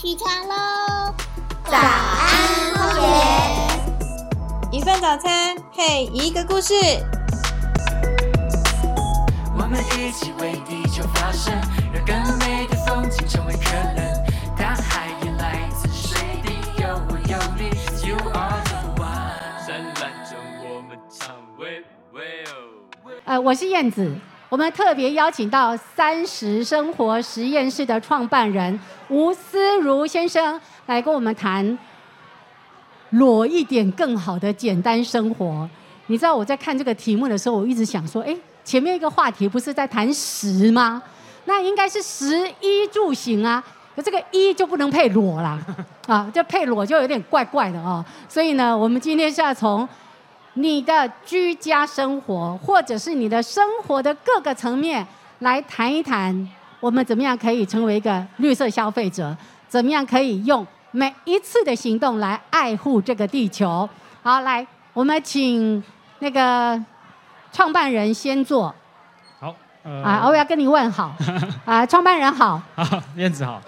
起床喽！早安，荒野。一份早餐配一个故事。我们一起为地球发声，让更美的风景成为可能。大海也来自水滴，有我有你，You are the one。灿烂中我们唱喂喂哦。呃，我是燕子。我们特别邀请到三十生活实验室的创办人吴思如先生来跟我们谈裸一点更好的简单生活。你知道我在看这个题目的时候，我一直想说，哎，前面一个话题不是在谈食吗？那应该是食衣住行啊，可这个衣就不能配裸啦，啊，这配裸就有点怪怪的哦。所以呢，我们今天是要从。你的居家生活，或者是你的生活的各个层面，来谈一谈，我们怎么样可以成为一个绿色消费者？怎么样可以用每一次的行动来爱护这个地球？好，来，我们请那个创办人先做。好，啊，我要跟你问好。啊，创办人好。好，燕子好。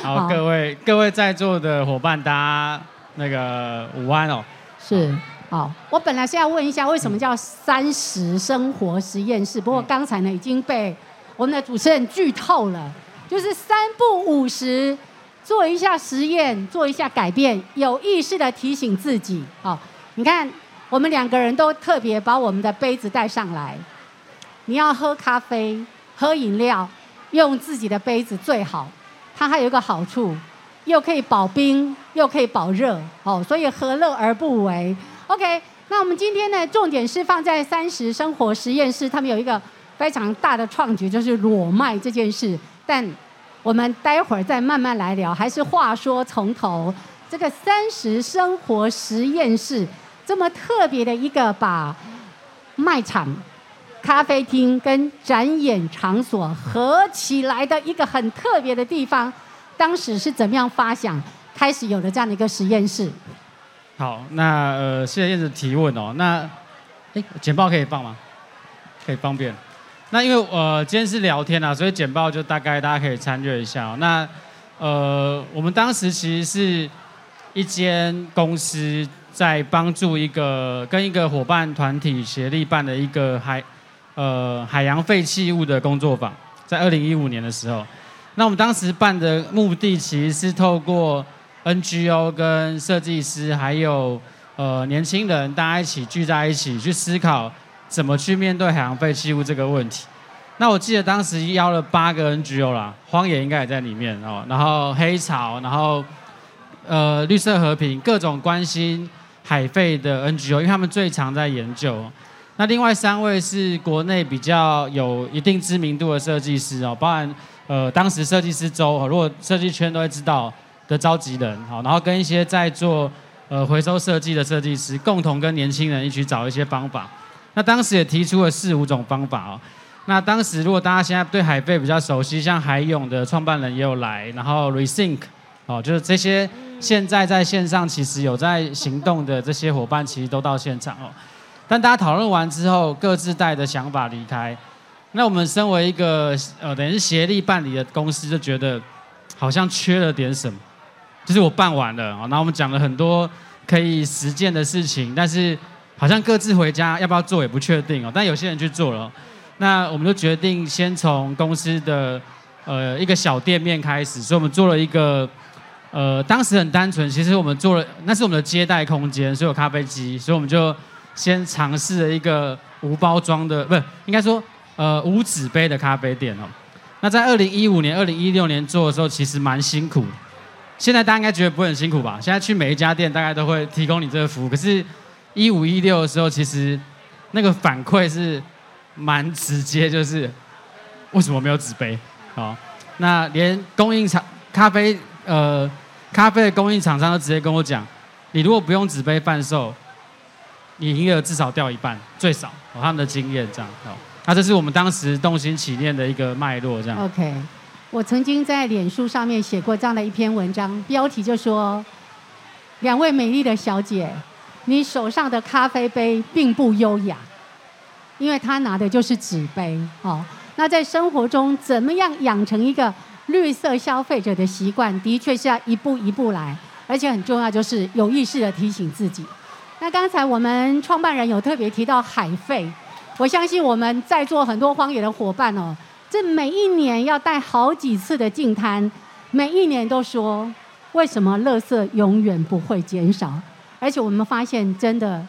好，各位各位在座的伙伴，大家那个午安哦。是。好，我本来是要问一下，为什么叫三十生活实验室？不过刚才呢已经被我们的主持人剧透了，就是三不五十做一下实验，做一下改变，有意识的提醒自己。好，你看我们两个人都特别把我们的杯子带上来。你要喝咖啡、喝饮料，用自己的杯子最好。它还有一个好处，又可以保冰，又可以保热。哦，所以何乐而不为？OK，那我们今天呢，重点是放在三十生活实验室，他们有一个非常大的创举，就是裸卖这件事。但我们待会儿再慢慢来聊。还是话说从头，这个三十生活实验室这么特别的一个把卖场、咖啡厅跟展演场所合起来的一个很特别的地方，当时是怎么样发想，开始有了这样的一个实验室？好，那呃，谢谢燕子提问哦。那，哎，简报可以放吗？可以方便。那因为呃，今天是聊天啊，所以简报就大概大家可以参阅一下。那呃，我们当时其实是一间公司在帮助一个跟一个伙伴团体协力办的一个海呃海洋废弃物的工作坊，在二零一五年的时候。那我们当时办的目的其实是透过。NGO 跟设计师还有呃年轻人，大家一起聚在一起去思考怎么去面对海洋废弃物这个问题。那我记得当时邀了八个 NGO 啦，荒野应该也在里面哦。然后黑潮，然后呃绿色和平，各种关心海废的 NGO，因为他们最常在研究。那另外三位是国内比较有一定知名度的设计师哦，包含呃当时设计师周，如果设计圈都会知道。的召集人，好，然后跟一些在做呃回收设计的设计师，共同跟年轻人一起找一些方法。那当时也提出了四五种方法哦。那当时如果大家现在对海贝比较熟悉，像海勇的创办人也有来，然后 Rethink，哦，就是这些现在在线上其实有在行动的这些伙伴，其实都到现场哦。但大家讨论完之后，各自带的想法离开。那我们身为一个呃等于是协力办理的公司，就觉得好像缺了点什么。就是我办完了，然后我们讲了很多可以实践的事情，但是好像各自回家要不要做也不确定哦。但有些人去做了，那我们就决定先从公司的呃一个小店面开始，所以我们做了一个呃当时很单纯，其实我们做了那是我们的接待空间，所以有咖啡机，所以我们就先尝试了一个无包装的，不是应该说呃无纸杯的咖啡店哦。那在二零一五年、二零一六年做的时候，其实蛮辛苦。现在大家应该觉得不会很辛苦吧？现在去每一家店，大概都会提供你这个服务。可是，一五一六的时候，其实那个反馈是蛮直接，就是为什么没有纸杯？好，那连供应厂咖啡呃咖啡的供应厂商都直接跟我讲，你如果不用纸杯贩售，你营业额至少掉一半，最少。他们的经验这样。好，那这是我们当时动心起念的一个脉络，这样。OK。我曾经在脸书上面写过这样的一篇文章，标题就说：“两位美丽的小姐，你手上的咖啡杯并不优雅，因为她拿的就是纸杯。哦，那在生活中怎么样养成一个绿色消费者的习惯的确是要一步一步来，而且很重要就是有意识的提醒自己。那刚才我们创办人有特别提到海费，我相信我们在座很多荒野的伙伴哦，这每一年要带好几次的净滩，每一年都说为什么垃圾永远不会减少，而且我们发现真的，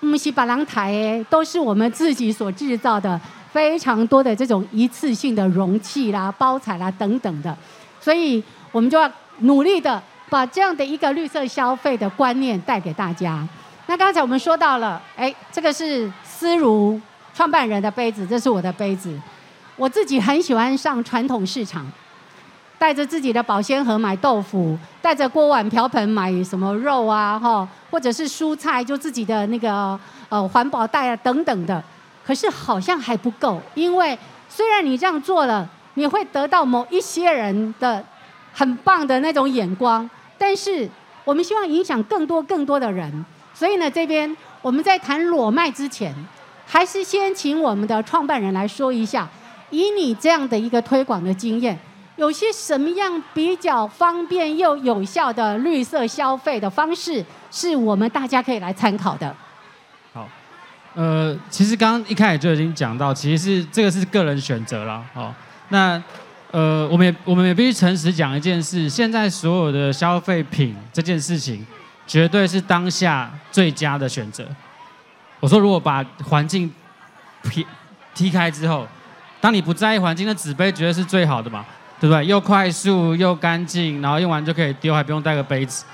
木西巴郎台都是我们自己所制造的。非常多的这种一次性的容器啦、包材啦等等的，所以我们就要努力的把这样的一个绿色消费的观念带给大家。那刚才我们说到了，哎，这个是思如创办人的杯子，这是我的杯子。我自己很喜欢上传统市场，带着自己的保鲜盒买豆腐，带着锅碗瓢盆买什么肉啊，哈，或者是蔬菜，就自己的那个呃环保袋啊等等的。可是好像还不够，因为虽然你这样做了，你会得到某一些人的很棒的那种眼光，但是我们希望影响更多更多的人。所以呢，这边我们在谈裸卖之前，还是先请我们的创办人来说一下，以你这样的一个推广的经验，有些什么样比较方便又有效的绿色消费的方式，是我们大家可以来参考的。好呃，其实刚刚一开始就已经讲到，其实是这个是个人选择了，哦，那呃，我们也我们也必须诚实讲一件事，现在所有的消费品这件事情，绝对是当下最佳的选择。我说，如果把环境劈踢开之后，当你不在意环境，那纸杯绝对是最好的嘛，对不对？又快速又干净，然后用完就可以丢，还不用带个杯子。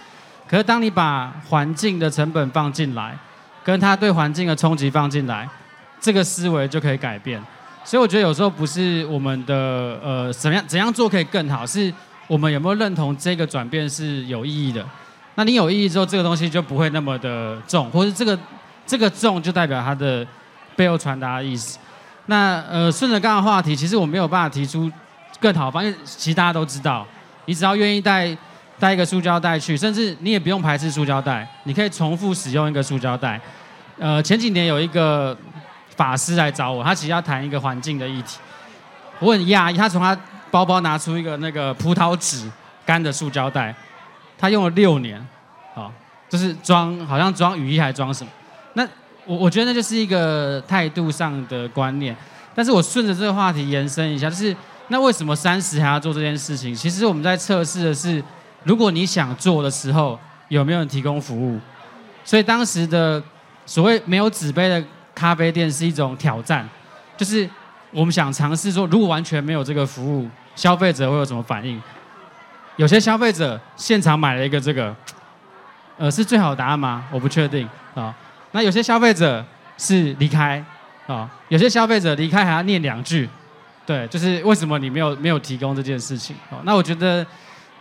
可是当你把环境的成本放进来，跟它对环境的冲击放进来，这个思维就可以改变。所以我觉得有时候不是我们的呃怎样怎样做可以更好，是我们有没有认同这个转变是有意义的。那你有意义之后，这个东西就不会那么的重，或是这个这个重就代表它的背后传达的意思。那呃顺着刚刚话题，其实我没有办法提出更好方，因为其实大家都知道，你只要愿意带带一个塑胶袋去，甚至你也不用排斥塑胶袋，你可以重复使用一个塑胶袋。呃，前几年有一个法师来找我，他其实要谈一个环境的议题。我很讶异，他从他包包拿出一个那个葡萄纸干的塑胶袋，他用了六年，好，就是装好像装雨衣还装什么。我我觉得那就是一个态度上的观念。但是我顺着这个话题延伸一下，就是那为什么三十还要做这件事情？其实我们在测试的是，如果你想做的时候，有没有人提供服务？所以当时的。所谓没有纸杯的咖啡店是一种挑战，就是我们想尝试说，如果完全没有这个服务，消费者会有什么反应？有些消费者现场买了一个这个，呃，是最好的答案吗？我不确定啊。那有些消费者是离开啊，有些消费者离开还要念两句，对，就是为什么你没有没有提供这件事情？哦，那我觉得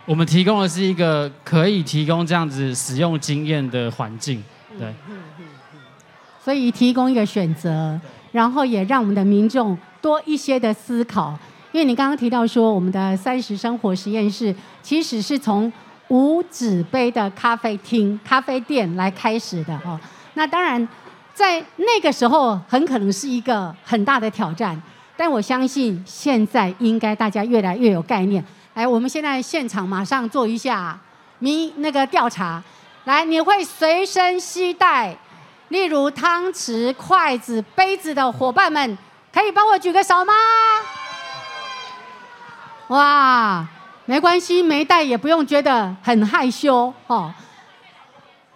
我们提供的是一个可以提供这样子使用经验的环境，对。所以提供一个选择，然后也让我们的民众多一些的思考。因为你刚刚提到说，我们的三十生活实验室其实是从无纸杯的咖啡厅、咖啡店来开始的哦。那当然，在那个时候很可能是一个很大的挑战，但我相信现在应该大家越来越有概念。来，我们现在现场马上做一下民那个调查。来，你会随身携带？例如汤匙、筷子、杯子的伙伴们，可以帮我举个手吗？哇，没关系，没带也不用觉得很害羞哦。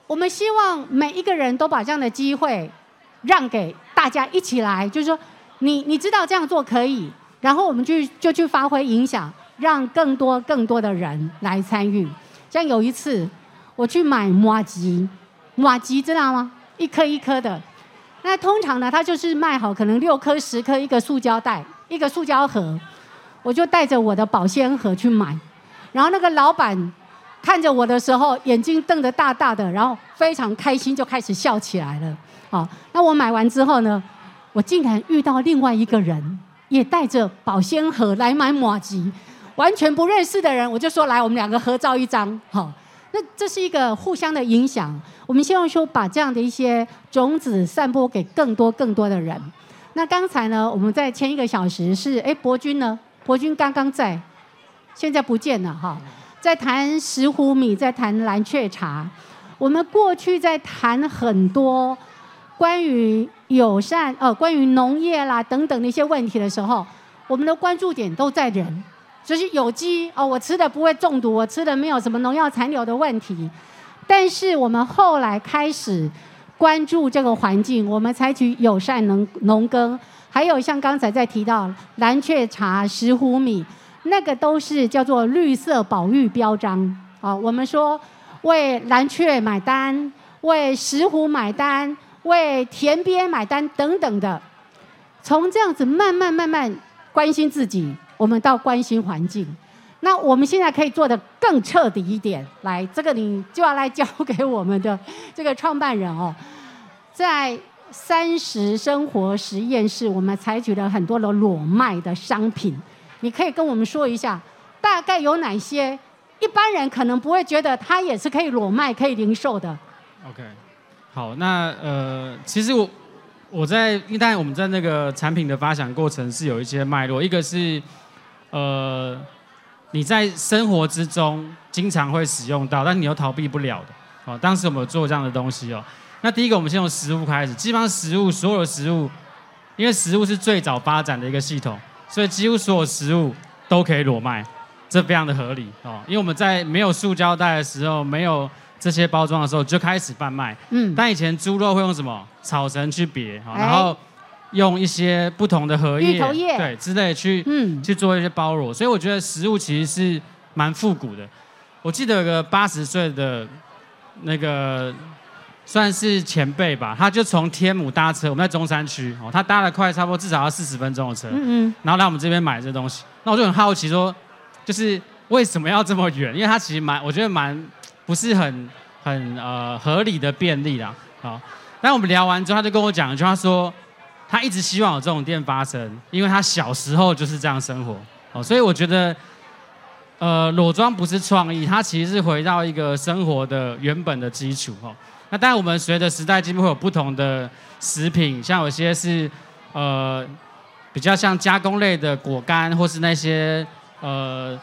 我们希望每一个人都把这样的机会让给大家一起来，就是说，你你知道这样做可以，然后我们去就去发挥影响，让更多更多的人来参与。像有一次我去买马吉，马吉知道吗？一颗一颗的，那通常呢，它就是卖好，可能六颗、十颗一个塑胶袋，一个塑胶盒，我就带着我的保鲜盒去买，然后那个老板看着我的时候，眼睛瞪得大大的，然后非常开心，就开始笑起来了。好，那我买完之后呢，我竟然遇到另外一个人，也带着保鲜盒来买马吉，完全不认识的人，我就说来，我们两个合照一张，好。那这是一个互相的影响，我们希望说把这样的一些种子散播给更多更多的人。那刚才呢，我们在前一个小时是哎，博君呢？博君刚刚在，现在不见了哈。在谈石斛米，在谈蓝雀茶，我们过去在谈很多关于友善呃，关于农业啦等等的一些问题的时候，我们的关注点都在人，就是有机哦，我吃的不会中毒，我吃的没有什么农药残留的问题。但是我们后来开始关注这个环境，我们采取友善农农耕，还有像刚才在提到蓝雀茶、石斛米，那个都是叫做绿色保育标章啊。我们说为蓝雀买单，为石斛买单，为田边买单等等的，从这样子慢慢慢慢关心自己，我们到关心环境。那我们现在可以做的更彻底一点，来，这个你就要来交给我们的这个创办人哦，在三十生活实验室，我们采取了很多的裸卖的商品，你可以跟我们说一下，大概有哪些一般人可能不会觉得它也是可以裸卖、可以零售的。OK，好，那呃，其实我我在，因为我们在那个产品的发想过程是有一些脉络，一个是呃你在生活之中经常会使用到，但你又逃避不了的。哦，当时我们有做这样的东西哦。那第一个，我们先从食物开始，基本上食物所有的食物，因为食物是最早发展的一个系统，所以几乎所有食物都可以裸卖，这非常的合理哦。因为我们在没有塑胶袋的时候，没有这些包装的时候就开始贩卖。嗯，但以前猪肉会用什么草绳去别，然后用一些不同的荷叶，对之类去嗯，去做一些包裹，所以我觉得食物其实是蛮复古的。我记得有个八十岁的那个算是前辈吧，他就从天母搭车，我们在中山区哦，他搭了快差不多至少要四十分钟的车，嗯嗯，然后来我们这边买这东西，那我就很好奇说，就是为什么要这么远？因为他其实蛮，我觉得蛮不是很很呃合理的便利啦。好，但我们聊完之后，他就跟我讲一句，他说他一直希望有这种店发生，因为他小时候就是这样生活哦，所以我觉得。呃，裸妆不是创意，它其实是回到一个生活的原本的基础哦。那当然，我们随着时代进步，会有不同的食品，像有些是呃比较像加工类的果干，或是那些呃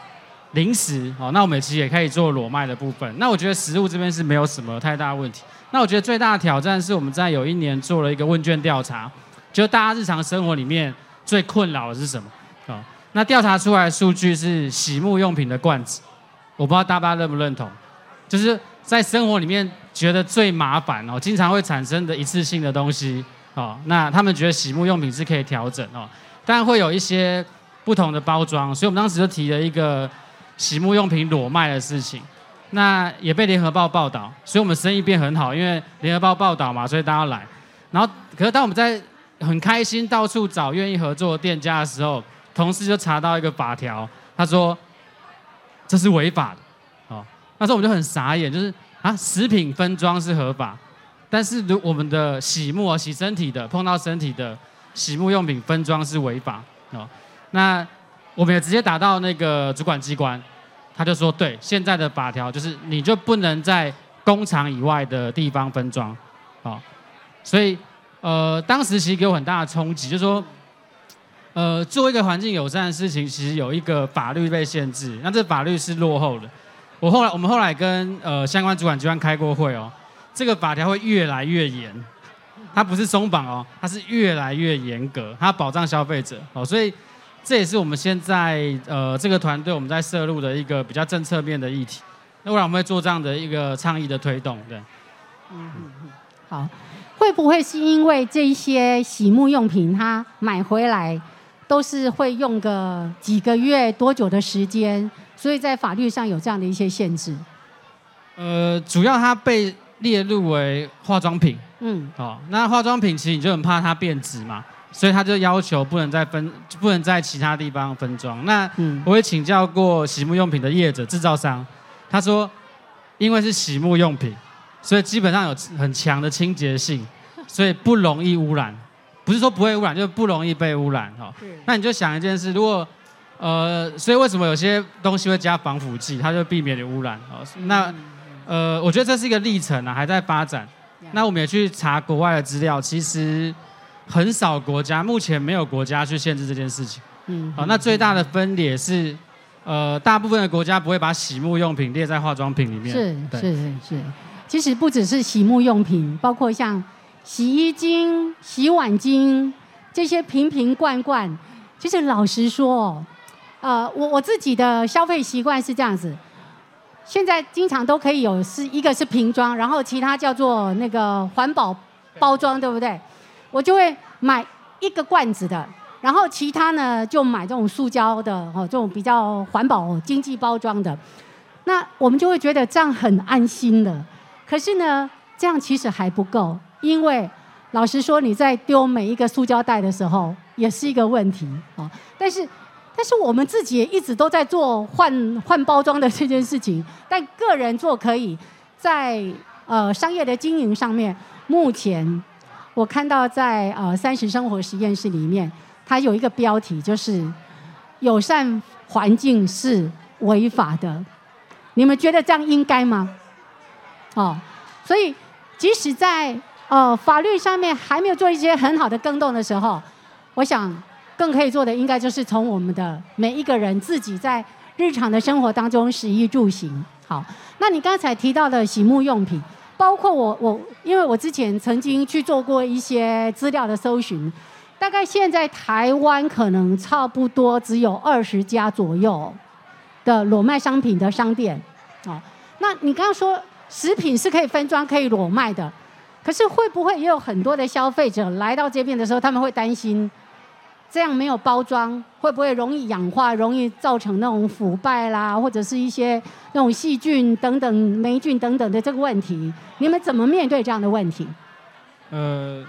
零食哦。那我们其实也可以做裸卖的部分。那我觉得食物这边是没有什么太大问题。那我觉得最大的挑战是我们在有一年做了一个问卷调查，就大家日常生活里面最困扰的是什么？哦，那调查出来的数据是洗沐用品的罐子，我不知道大家认不认同，就是在生活里面觉得最麻烦哦，经常会产生的一次性的东西哦，那他们觉得洗沐用品是可以调整哦，但会有一些不同的包装，所以我们当时就提了一个洗沐用品裸卖的事情，那也被联合报报道，所以我们生意变很好，因为联合报报道嘛，所以大家来，然后可是当我们在很开心到处找愿意合作的店家的时候，同事就查到一个法条，他说这是违法的，那时候我就很傻眼，就是啊，食品分装是合法，但是如我们的洗沐啊，洗身体的碰到身体的洗沐用品分装是违法哦，那我们也直接打到那个主管机关，他就说对，现在的法条就是你就不能在工厂以外的地方分装，哦，所以呃，当时其实给我很大的冲击，就是说。呃，做一个环境友善的事情，其实有一个法律被限制，那这法律是落后的。我后来，我们后来跟呃相关主管机关开过会哦，这个法条会越来越严，它不是松绑哦，它是越来越严格，它保障消费者哦，所以这也是我们现在呃这个团队我们在涉入的一个比较政策面的议题。那未来我们会做这样的一个倡议的推动，对。嗯好，会不会是因为这些洗沐用品，它买回来都是会用个几个月多久的时间，所以在法律上有这样的一些限制？呃，主要它被列入为化妆品。嗯，哦，那化妆品其实你就很怕它变质嘛，所以他就要求不能再分，不能在其他地方分装。那嗯我也请教过洗沐用品的业者制造商，他说，因为是洗沐用品，所以基本上有很强的清洁性，所以不容易污染。不是说不会污染，就是不容易被污染哈、哦。那你就想一件事，如果呃，所以为什么有些东西会加防腐剂，它就避免你污染哦。那呃，我觉得这是一个历程啊，还在发展。那我们也去查国外的资料，其实很少国家，目前没有国家去限制这件事情。嗯，好，那最大的分裂是呃，大部分的国家不会把洗沐用品列在化妆品里面。是是是是，其实不只是洗沐用品，包括像洗衣精、洗碗精这些瓶瓶罐罐。其实老实说，呃，我我自己的消费习惯是这样子，现在经常都可以有是一个是瓶装，然后其他叫做那个环保包装，对不对？我就会买一个罐子的，然后其他呢就买这种塑胶的哦，这种比较环保经济包装的。那我们就会觉得这样很安心了。可是呢，这样其实还不够，因为老实说，你在丢每一个塑胶袋的时候，也是一个问题啊。但是，但是我们自己也一直都在做换 换包装的这件事情，但个人做可以，在呃商业的经营上面，目前我看到在呃三十生活实验室里面，它有一个标题就是友善环境是违法的。你们觉得这样应该吗？哦，所以即使在呃法律上面还没有做一些很好的更动的时候，我想更可以做的应该就是从我们的每一个人自己在日常的生活当中食衣住行。好，那你刚才提到的洗沐用品，包括我我因为我之前曾经去做过一些资料的搜寻，大概现在台湾可能差不多只有二十家左右。的裸卖商品的商店，哦，那你刚刚说食品是可以分装、可以裸卖的，可是会不会也有很多的消费者来到这边的时候，他们会担心这样没有包装，会不会容易氧化、容易造成那种腐败啦，或者是一些那种细菌等等、霉菌等等的这个问题？你们怎么面对这样的问题？呃，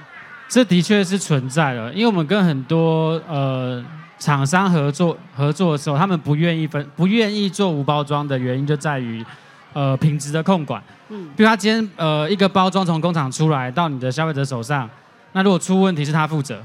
这的确是存在的，因为我们跟很多呃。厂商合作合作的时候，他们不愿意分不愿意做无包装的原因就在于，呃，品质的控管。嗯，比如他今天呃一个包装从工厂出来到你的消费者手上，那如果出问题是他负责，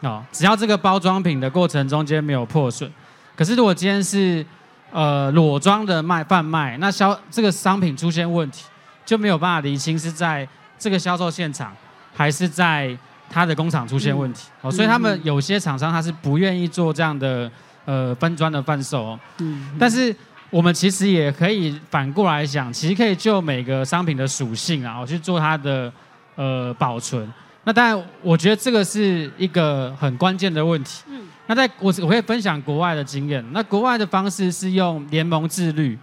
哦，只要这个包装品的过程中间没有破损。可是如果今天是呃裸装的卖贩卖，那销这个商品出现问题就没有办法厘清是在这个销售现场还是在。他的工厂出现问题，哦，所以他们有些厂商他是不愿意做这样的呃分装的贩售哦。嗯。但是我们其实也可以反过来想，其实可以就每个商品的属性啊，去做它的呃保存。那当然，我觉得这个是一个很关键的问题。嗯。那在我我可以分享国外的经验，那国外的方式是用联盟自律，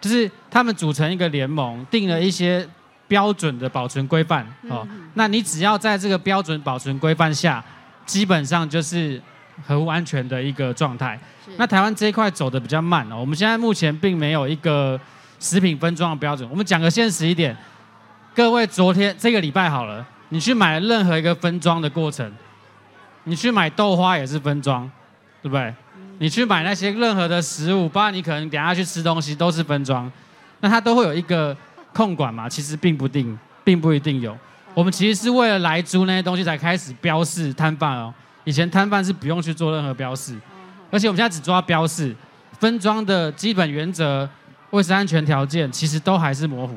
就是他们组成一个联盟，定了一些。标准的保存规范哦，那你只要在这个标准保存规范下，基本上就是合乎安全的一个状态。那台湾这一块走的比较慢哦，我们现在目前并没有一个食品分装的标准。我们讲个现实一点，各位昨天这个礼拜好了，你去买任何一个分装的过程，你去买豆花也是分装，对不对？你去买那些任何的食物，包括你可能等下去吃东西都是分装，那它都会有一个。控管嘛，其实并不定，并不一定有。我们其实是为了来租那些东西才开始标示摊贩哦。以前摊贩是不用去做任何标示，而且我们现在只抓标示，分装的基本原则、卫生安全条件其实都还是模糊。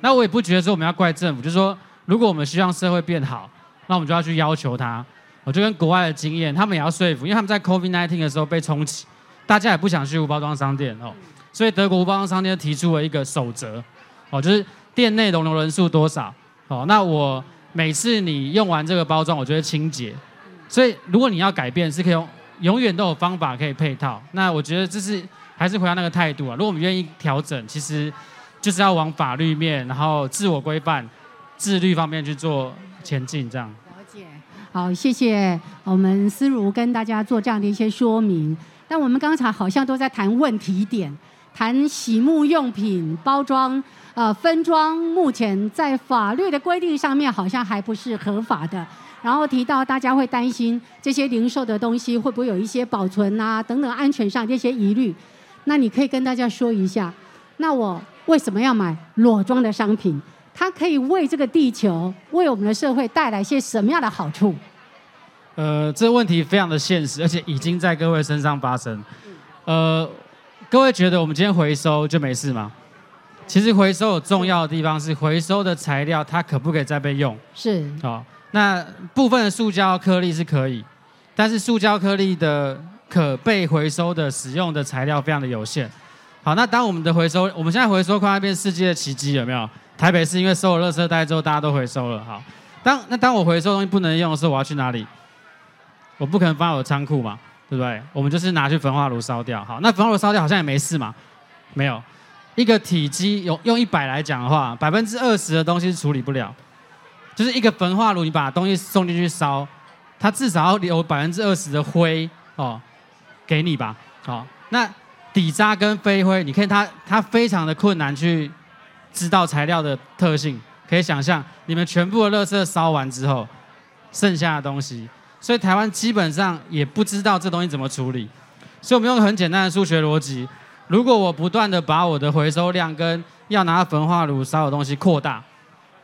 那我也不觉得说我们要怪政府，就是说如果我们希望社会变好，那我们就要去要求他。我就跟国外的经验，他们也要说服，因为他们在 COVID-19 的时候被冲击，大家也不想去无包装商店哦，所以德国无包装商店提出了一个守则。哦，就是店内容留人数多少？哦，那我每次你用完这个包装，我就会清洁。所以如果你要改变，是可以用，永远都有方法可以配套。那我觉得这是还是回到那个态度啊。如果我们愿意调整，其实就是要往法律面，然后自我规范、自律方面去做前进，这样。了解。好，谢谢我们思如跟大家做这样的一些说明。但我们刚才好像都在谈问题点，谈洗沐用品包装。呃，分装目前在法律的规定上面好像还不是合法的。然后提到大家会担心这些零售的东西会不会有一些保存啊等等安全上这些疑虑，那你可以跟大家说一下，那我为什么要买裸装的商品？它可以为这个地球、为我们的社会带来些什么样的好处？呃，这个问题非常的现实，而且已经在各位身上发生。呃，各位觉得我们今天回收就没事吗？其实回收有重要的地方是回收的材料，它可不可以再被用？是。哦，那部分的塑胶颗粒是可以，但是塑胶颗粒的可被回收的使用的材料非常的有限。好，那当我们的回收，我们现在回收快要变世界的奇迹，有没有？台北市因为收了垃圾袋之后，大家都回收了。好，当那当我回收东西不能用的时候，我要去哪里？我不可能放在我的仓库嘛，对不对？我们就是拿去焚化炉烧掉。好，那焚化炉烧掉好像也没事嘛，没有。一个体积用用一百来讲的话，百分之二十的东西处理不了，就是一个焚化炉，你把东西送进去烧，它至少要留百分之二十的灰哦，给你吧。好，那底渣跟飞灰，你看它它非常的困难去知道材料的特性，可以想象你们全部的垃圾烧完之后，剩下的东西，所以台湾基本上也不知道这东西怎么处理，所以我们用很简单的数学逻辑。如果我不断的把我的回收量跟要拿焚化炉烧的东西扩大，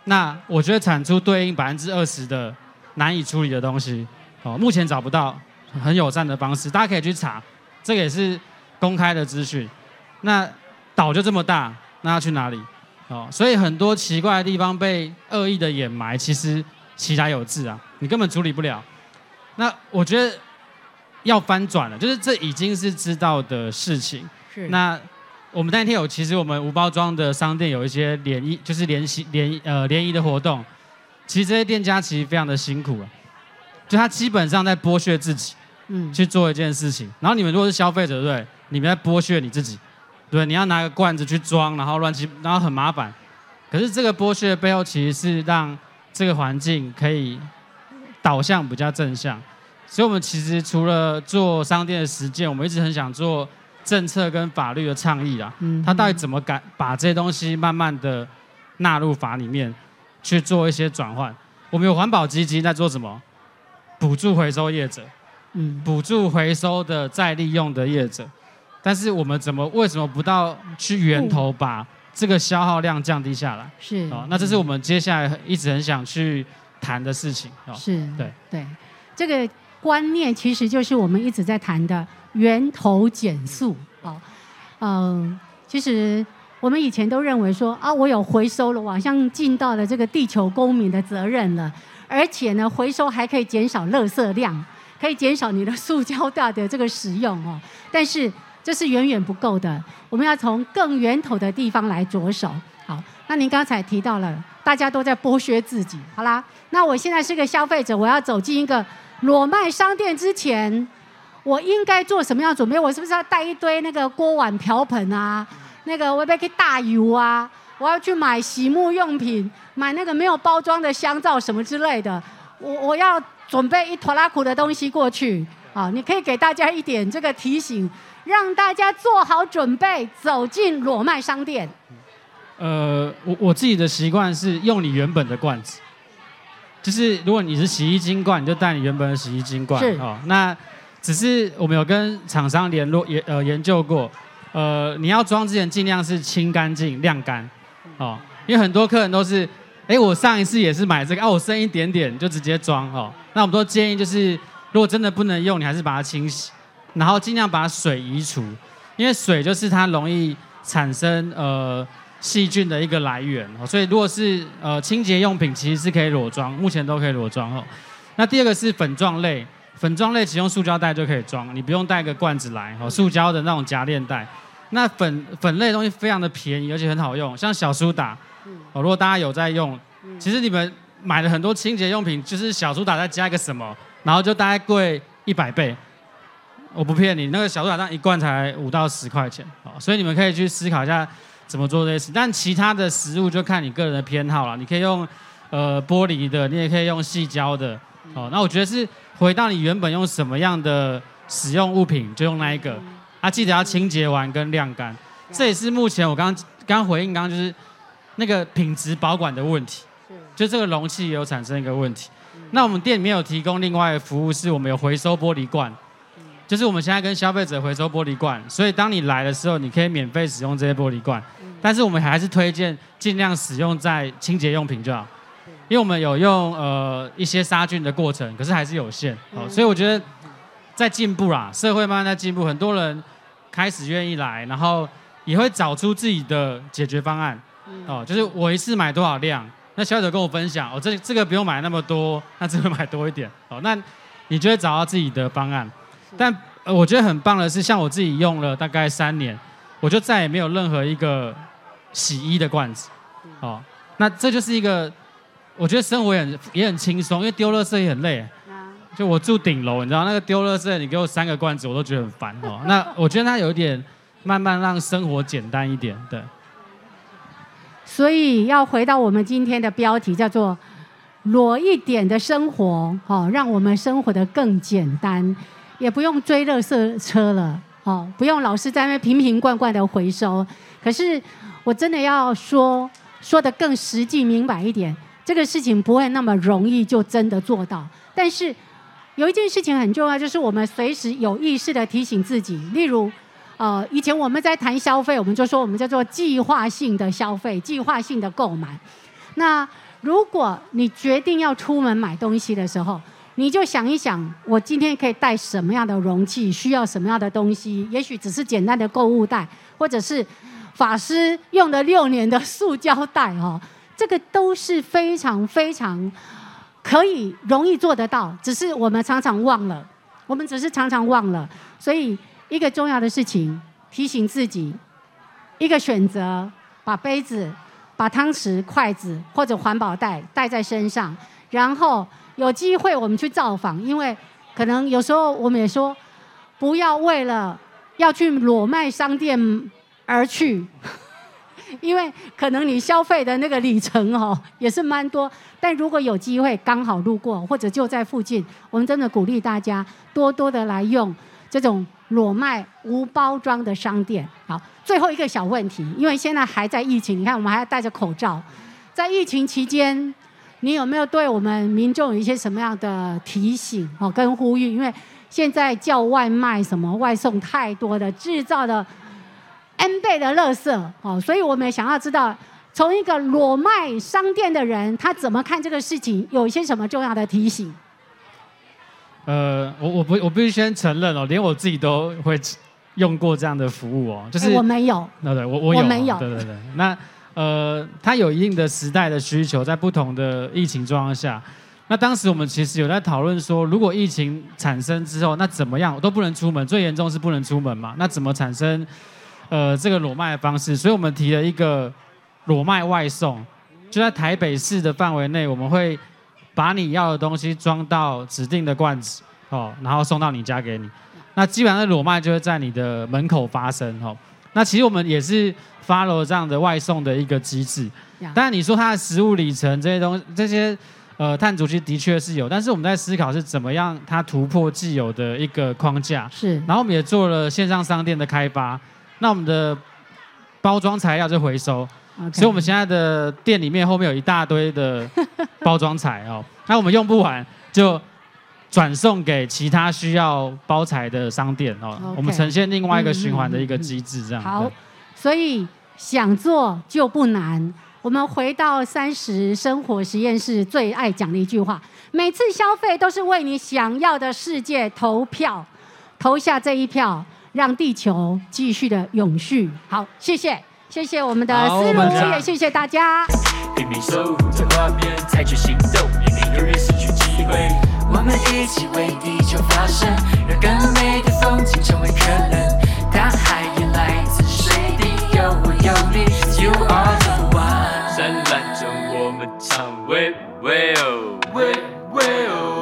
那我觉得产出对应百分之二十的难以处理的东西，哦，目前找不到很友善的方式，大家可以去查，这个也是公开的资讯。那岛就这么大，那要去哪里？哦，所以很多奇怪的地方被恶意的掩埋，其实其来有自啊，你根本处理不了。那我觉得要翻转了，就是这已经是知道的事情。是那我们那天有，其实我们无包装的商店有一些联谊，就是联系联呃联谊的活动。其实这些店家其实非常的辛苦啊，就他基本上在剥削自己嗯，去做一件事情。然后你们如果是消费者，对？你们在剥削你自己，对？你要拿个罐子去装，然后乱七，然后很麻烦。可是这个剥削的背后，其实是让这个环境可以导向比较正向。所以，我们其实除了做商店的实践，我们一直很想做政策跟法律的倡议啊。嗯他到底怎么改把这些东西慢慢的纳入法里面去做一些转换？我们有环保基金在做什么？补助回收业者，嗯补助回收的再利用的业者。但是我们怎么为什么不到去源头把这个消耗量降低下来？是哦，那这是我们接下来一直很想去谈的事情哦。是，对对，这个观念其实就是我们一直在谈的源头减速啊。嗯、其实我们以前都认为说啊，我有回收了，我好像尽到了这个地球公民的责任了，而且呢，回收还可以减少垃圾量，可以减少你的塑胶袋的这个使用哦。但是这是远远不够的，我们要从更源头的地方来着手。好，那您刚才提到了，大家都在剥削自己。好啦，那我现在是个消费者，我要走进一个裸卖商店之前，我应该做什么样的准备？我是不是要带一堆那个锅碗瓢盆啊？那个我要去大油啊？我要去买洗沐用品，买那个没有包装的香皂什么之类的。我我要准备一坨拉苦的东西过去。啊，你可以给大家一点这个提醒，让大家做好准备，走进裸卖商店。呃，我我自己的习惯是用你原本的罐子，就是如果你是洗衣精罐，你就带你原本的洗衣精罐是哦。那只是我们有跟厂商联络研呃研究过，呃，你要装之前尽量是清干净、晾干。哦，因为很多客人都是，哎，我上一次也是买这个，啊，我剩一点点就直接装哦。那我们都建议就是，如果真的不能用，你还是把它清洗，然后尽量把水移除，因为水就是它容易产生呃细菌的一个来源哦，所以如果是呃清洁用品，其实是可以裸装，目前都可以裸装哦。那第二个是粉状类，粉状类只用塑胶袋就可以装，你不用带个罐子来哦，塑胶的那种夹链袋。那粉粉类的东西非常的便宜，而且很好用，像小苏打哦，如果大家有在用，其实你们买了很多清洁用品，就是小苏打再加一个什么，然后就大概贵一百倍。我不骗你，那个小苏打那一罐才五到十块钱哦，所以你们可以去思考一下怎么做这些事。但其他的食物就看你个人的偏好了，你可以用呃玻璃的，你也可以用细胶的哦。那我觉得是回到你原本用什么样的使用物品，就用那一个。啊，记得要清洁完跟晾干，这也是目前我刚刚刚回应刚刚就是那个品质保管的问题，就这个容器也有产生一个问题。那我们店里面有提供另外的服务，是我们有回收玻璃罐，就是我们现在跟消费者回收玻璃罐，所以当你来的时候，你可以免费使用这些玻璃罐，但是我们还是推荐尽量使用在清洁用品就好，因为我们有用呃一些杀菌的过程，可是还是有限哦，所以我觉得在进步啦，社会慢慢在进步，很多人开始愿意来，然后也会找出自己的解决方案哦，就是我一次买多少量。那消费者跟我分享，哦，这这个不用买那么多，那这个买多一点，哦，那你就会找到自己的方案。但呃，我觉得很棒的是，像我自己用了大概三年，我就再也没有任何一个洗衣的罐子。哦，那这就是一个，我觉得生活也很也很轻松，因为丢垃圾也很累。就我住顶楼，你知道那个丢垃圾，你给我三个罐子，我都觉得很烦哦。那我觉得它有一点慢慢让生活简单一点，对。所以要回到我们今天的标题，叫做“裸一点的生活”，哦，让我们生活的更简单，也不用追垃圾车了，哦，不用老是在那瓶瓶罐罐的回收。可是我真的要说，说的更实际明白一点，这个事情不会那么容易就真的做到。但是有一件事情很重要，就是我们随时有意识的提醒自己，例如。呃，以前我们在谈消费，我们就说我们叫做计划性的消费，计划性的购买。那如果你决定要出门买东西的时候，你就想一想，我今天可以带什么样的容器，需要什么样的东西？也许只是简单的购物袋，或者是法师用了六年的塑胶袋哦，这个都是非常非常可以容易做得到，只是我们常常忘了，我们只是常常忘了，所以。一个重要的事情，提醒自己，一个选择，把杯子、把汤匙、筷子或者环保袋带在身上，然后有机会我们去造访，因为可能有时候我们也说，不要为了要去裸卖商店而去，因为可能你消费的那个里程哦也是蛮多，但如果有机会刚好路过或者就在附近，我们真的鼓励大家多多的来用这种。裸卖无包装的商店，好，最后一个小问题，因为现在还在疫情，你看我们还要戴着口罩，在疫情期间，你有没有对我们民众有一些什么样的提醒哦跟呼吁？因为现在叫外卖什么外送太多的，制造的 N 倍的垃圾哦，所以我们想要知道，从一个裸卖商店的人，他怎么看这个事情，有一些什么重要的提醒？呃，我我不我必须先承认哦，连我自己都会用过这样的服务哦，就是我没有，那对，我我有，我没有，对对对。那呃，它有一定的时代的需求，在不同的疫情状况下，那当时我们其实有在讨论说，如果疫情产生之后，那怎么样都不能出门，最严重是不能出门嘛，那怎么产生呃这个裸卖的方式？所以我们提了一个裸卖外送，就在台北市的范围内，我们会。把你要的东西装到指定的罐子，哦，然后送到你家给你。那基本上裸卖就会在你的门口发生，哦。那其实我们也是 follow 这样的外送的一个机制。但是你说它的食物里程这些东西，这些呃碳足迹的确是有，但是我们在思考是怎么样它突破既有的一个框架。是。然后我们也做了线上商店的开发。那我们的包装材料就回收。所以，我们现在的店里面后面有一大堆的包装材哦，那我们用不完就转送给其他需要包材的商店哦。我们呈现另外一个循环的一个机制，这样。好，所以想做就不难。我们回到三十生活实验室最爱讲的一句话：每次消费都是为你想要的世界投票，投下这一票，让地球继续的永续。好，谢谢。谢谢我们的思路，也谢谢大家。拼命守护着画面，采取行动，以免永远失去机会。我们一起为地球发声，让更美的风景成为可能。大海也来自水滴，有我有你，You are the one。灿烂中我们唱，喂喂哦，喂喂哦。